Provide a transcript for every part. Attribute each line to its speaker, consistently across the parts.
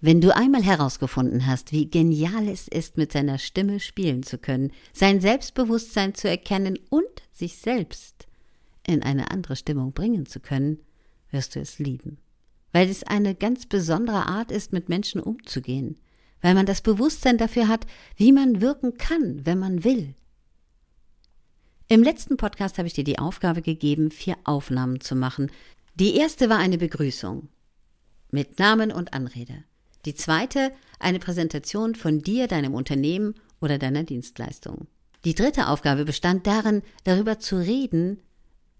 Speaker 1: Wenn du einmal herausgefunden hast, wie genial es ist, mit seiner Stimme spielen zu können, sein Selbstbewusstsein zu erkennen und sich selbst in eine andere Stimmung bringen zu können, wirst du es lieben. Weil es eine ganz besondere Art ist, mit Menschen umzugehen, weil man das Bewusstsein dafür hat, wie man wirken kann, wenn man will. Im letzten Podcast habe ich dir die Aufgabe gegeben, vier Aufnahmen zu machen. Die erste war eine Begrüßung mit Namen und Anrede. Die zweite eine Präsentation von dir, deinem Unternehmen oder deiner Dienstleistung. Die dritte Aufgabe bestand darin, darüber zu reden,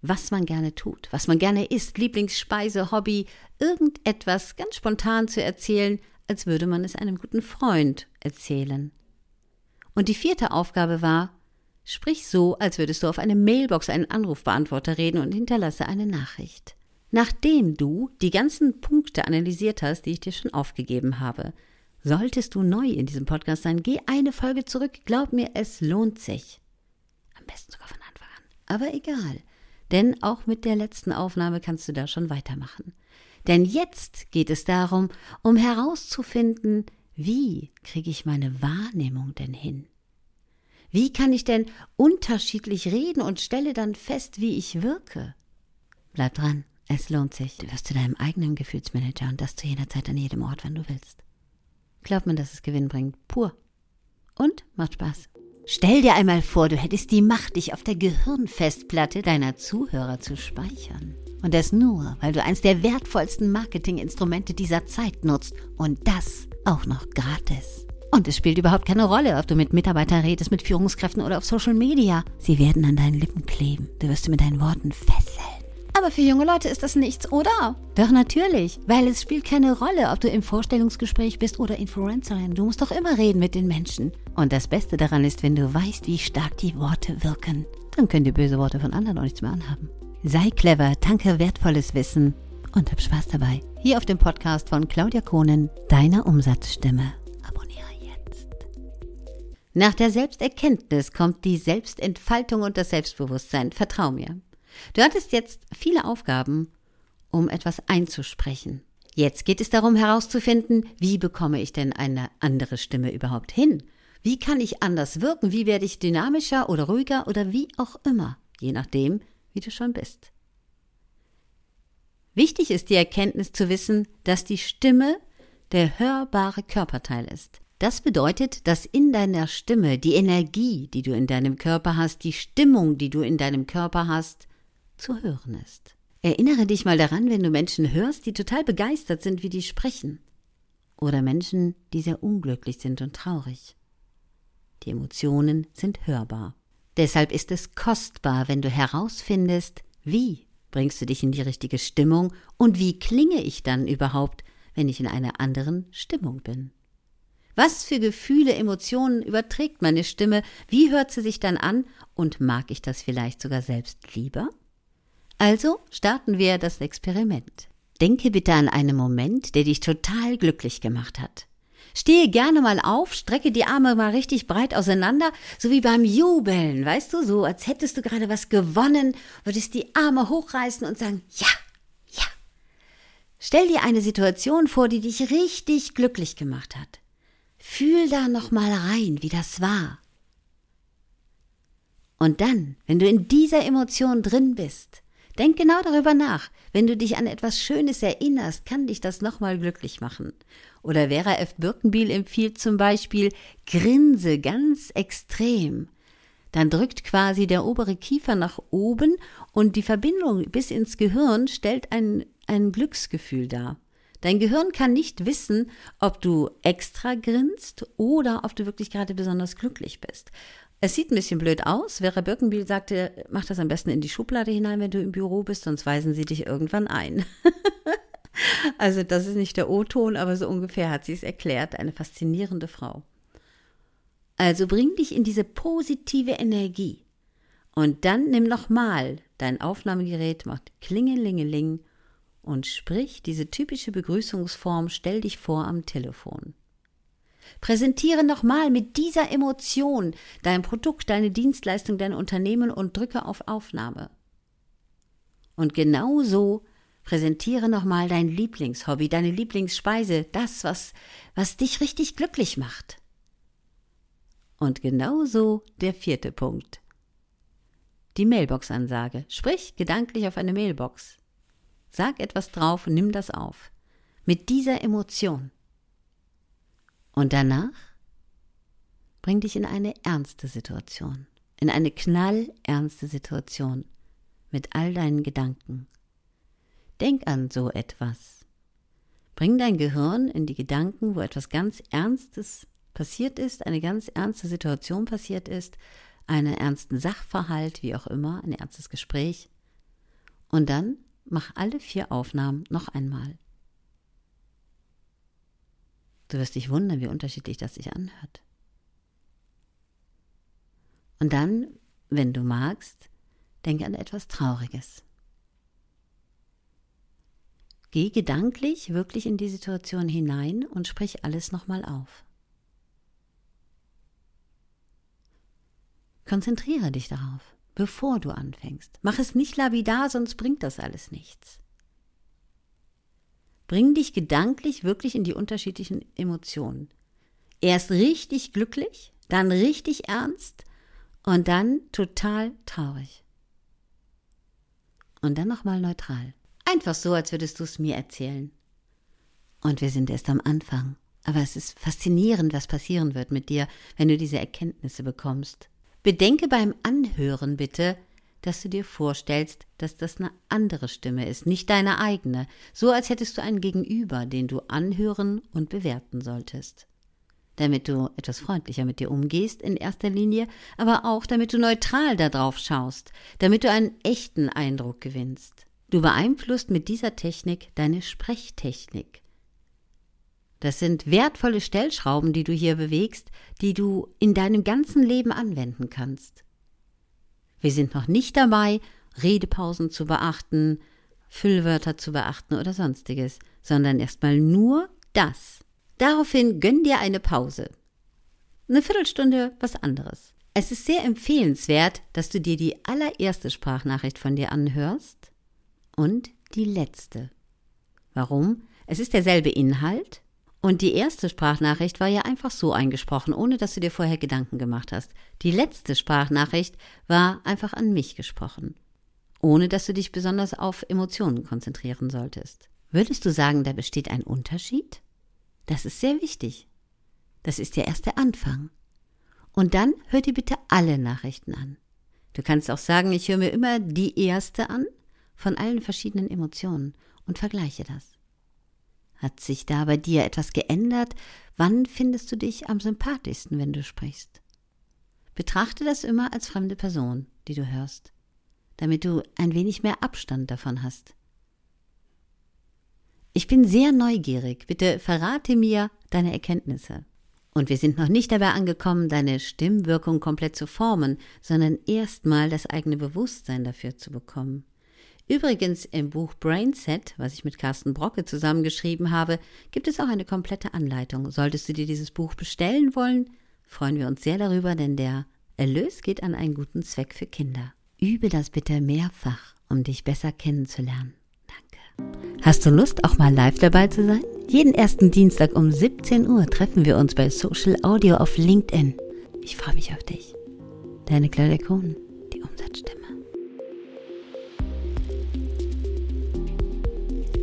Speaker 1: was man gerne tut, was man gerne isst, Lieblingsspeise, Hobby, irgendetwas ganz spontan zu erzählen, als würde man es einem guten Freund erzählen. Und die vierte Aufgabe war, sprich so, als würdest du auf eine Mailbox einen Anrufbeantworter reden und hinterlasse eine Nachricht. Nachdem du die ganzen Punkte analysiert hast, die ich dir schon aufgegeben habe, solltest du neu in diesem Podcast sein, geh eine Folge zurück. Glaub mir, es lohnt sich. Am besten sogar von Anfang an. Aber egal. Denn auch mit der letzten Aufnahme kannst du da schon weitermachen. Denn jetzt geht es darum, um herauszufinden, wie kriege ich meine Wahrnehmung denn hin? Wie kann ich denn unterschiedlich reden und stelle dann fest, wie ich wirke? Bleib dran. Es lohnt sich. Du wirst zu deinem eigenen Gefühlsmanager und das zu jeder Zeit an jedem Ort, wann du willst. Glaub mir, dass es Gewinn bringt. Pur. Und macht Spaß. Stell dir einmal vor, du hättest die Macht, dich auf der Gehirnfestplatte deiner Zuhörer zu speichern. Und das nur, weil du eins der wertvollsten Marketinginstrumente dieser Zeit nutzt. Und das auch noch gratis. Und es spielt überhaupt keine Rolle, ob du mit Mitarbeitern redest, mit Führungskräften oder auf Social Media. Sie werden an deinen Lippen kleben. Du wirst sie mit deinen Worten fesseln.
Speaker 2: Aber für junge Leute ist das nichts, oder?
Speaker 1: Doch natürlich, weil es spielt keine Rolle, ob du im Vorstellungsgespräch bist oder Influencerin. Du musst doch immer reden mit den Menschen. Und das Beste daran ist, wenn du weißt, wie stark die Worte wirken, dann können die böse Worte von anderen auch nichts mehr anhaben. Sei clever, tanke wertvolles Wissen und hab Spaß dabei. Hier auf dem Podcast von Claudia Kohnen, deiner Umsatzstimme. Abonniere jetzt. Nach der Selbsterkenntnis kommt die Selbstentfaltung und das Selbstbewusstsein. Vertrau mir. Du hattest jetzt viele Aufgaben, um etwas einzusprechen. Jetzt geht es darum herauszufinden, wie bekomme ich denn eine andere Stimme überhaupt hin? Wie kann ich anders wirken? Wie werde ich dynamischer oder ruhiger oder wie auch immer, je nachdem, wie du schon bist. Wichtig ist die Erkenntnis zu wissen, dass die Stimme der hörbare Körperteil ist. Das bedeutet, dass in deiner Stimme die Energie, die du in deinem Körper hast, die Stimmung, die du in deinem Körper hast, zu hören ist. Erinnere dich mal daran, wenn du Menschen hörst, die total begeistert sind, wie die sprechen. Oder Menschen, die sehr unglücklich sind und traurig. Die Emotionen sind hörbar. Deshalb ist es kostbar, wenn du herausfindest, wie bringst du dich in die richtige Stimmung und wie klinge ich dann überhaupt, wenn ich in einer anderen Stimmung bin. Was für Gefühle, Emotionen überträgt meine Stimme? Wie hört sie sich dann an? Und mag ich das vielleicht sogar selbst lieber? Also starten wir das Experiment. Denke bitte an einen Moment, der dich total glücklich gemacht hat. Stehe gerne mal auf, strecke die Arme mal richtig breit auseinander, so wie beim Jubeln, weißt du, so als hättest du gerade was gewonnen, würdest die Arme hochreißen und sagen, ja, ja. Stell dir eine Situation vor, die dich richtig glücklich gemacht hat. Fühl da noch mal rein, wie das war. Und dann, wenn du in dieser Emotion drin bist, Denk genau darüber nach. Wenn du dich an etwas Schönes erinnerst, kann dich das nochmal glücklich machen. Oder Vera F. Birkenbiel empfiehlt zum Beispiel, grinse ganz extrem. Dann drückt quasi der obere Kiefer nach oben und die Verbindung bis ins Gehirn stellt ein, ein Glücksgefühl dar. Dein Gehirn kann nicht wissen, ob du extra grinst oder ob du wirklich gerade besonders glücklich bist. Es sieht ein bisschen blöd aus. Vera Birkenbiel sagte, mach das am besten in die Schublade hinein, wenn du im Büro bist, sonst weisen sie dich irgendwann ein. also das ist nicht der O-Ton, aber so ungefähr hat sie es erklärt. Eine faszinierende Frau. Also bring dich in diese positive Energie. Und dann nimm nochmal dein Aufnahmegerät, mach Klingelingeling und sprich diese typische Begrüßungsform, stell dich vor am Telefon. Präsentiere nochmal mit dieser Emotion dein Produkt, deine Dienstleistung, dein Unternehmen und drücke auf Aufnahme. Und genau so Präsentiere nochmal dein Lieblingshobby, deine Lieblingsspeise, das, was, was dich richtig glücklich macht. Und genauso der vierte Punkt. Die Mailbox-Ansage. Sprich gedanklich auf eine Mailbox. Sag etwas drauf und nimm das auf. Mit dieser Emotion. Und danach bring dich in eine ernste Situation. In eine knallernste Situation. Mit all deinen Gedanken. Denk an so etwas. Bring dein Gehirn in die Gedanken, wo etwas ganz Ernstes passiert ist, eine ganz ernste Situation passiert ist, einen ernsten Sachverhalt, wie auch immer, ein ernstes Gespräch. Und dann mach alle vier Aufnahmen noch einmal. Du wirst dich wundern, wie unterschiedlich das sich anhört. Und dann, wenn du magst, denke an etwas Trauriges. Geh gedanklich wirklich in die Situation hinein und sprich alles nochmal auf. Konzentriere dich darauf, bevor du anfängst. Mach es nicht labidar, sonst bringt das alles nichts. Bring dich gedanklich wirklich in die unterschiedlichen Emotionen. Erst richtig glücklich, dann richtig ernst und dann total traurig. Und dann nochmal neutral. Einfach so, als würdest du es mir erzählen. Und wir sind erst am Anfang. Aber es ist faszinierend, was passieren wird mit dir, wenn du diese Erkenntnisse bekommst. Bedenke beim Anhören bitte, dass du dir vorstellst, dass das eine andere Stimme ist, nicht deine eigene, so als hättest du einen Gegenüber, den du anhören und bewerten solltest. Damit du etwas freundlicher mit dir umgehst in erster Linie, aber auch damit du neutral darauf schaust, damit du einen echten Eindruck gewinnst. Du beeinflusst mit dieser Technik deine Sprechtechnik. Das sind wertvolle Stellschrauben, die du hier bewegst, die du in deinem ganzen Leben anwenden kannst. Wir sind noch nicht dabei, Redepausen zu beachten, Füllwörter zu beachten oder sonstiges, sondern erstmal nur das. Daraufhin gönn dir eine Pause. Eine Viertelstunde was anderes. Es ist sehr empfehlenswert, dass du dir die allererste Sprachnachricht von dir anhörst und die letzte. Warum? Es ist derselbe Inhalt, und die erste Sprachnachricht war ja einfach so eingesprochen, ohne dass du dir vorher Gedanken gemacht hast. Die letzte Sprachnachricht war einfach an mich gesprochen, ohne dass du dich besonders auf Emotionen konzentrieren solltest. Würdest du sagen, da besteht ein Unterschied? Das ist sehr wichtig. Das ist ja erst der Anfang. Und dann hör dir bitte alle Nachrichten an. Du kannst auch sagen, ich höre mir immer die erste an von allen verschiedenen Emotionen und vergleiche das. Hat sich da bei dir etwas geändert? Wann findest du dich am sympathischsten, wenn du sprichst? Betrachte das immer als fremde Person, die du hörst, damit du ein wenig mehr Abstand davon hast. Ich bin sehr neugierig. Bitte verrate mir deine Erkenntnisse. Und wir sind noch nicht dabei angekommen, deine Stimmwirkung komplett zu formen, sondern erstmal das eigene Bewusstsein dafür zu bekommen. Übrigens im Buch Brainset, was ich mit Carsten Brocke zusammengeschrieben habe, gibt es auch eine komplette Anleitung. Solltest du dir dieses Buch bestellen wollen, freuen wir uns sehr darüber, denn der Erlös geht an einen guten Zweck für Kinder. Übe das bitte mehrfach, um dich besser kennenzulernen. Danke. Hast du Lust, auch mal live dabei zu sein? Jeden ersten Dienstag um 17 Uhr treffen wir uns bei Social Audio auf LinkedIn. Ich freue mich auf dich. Deine Claudia Kohn.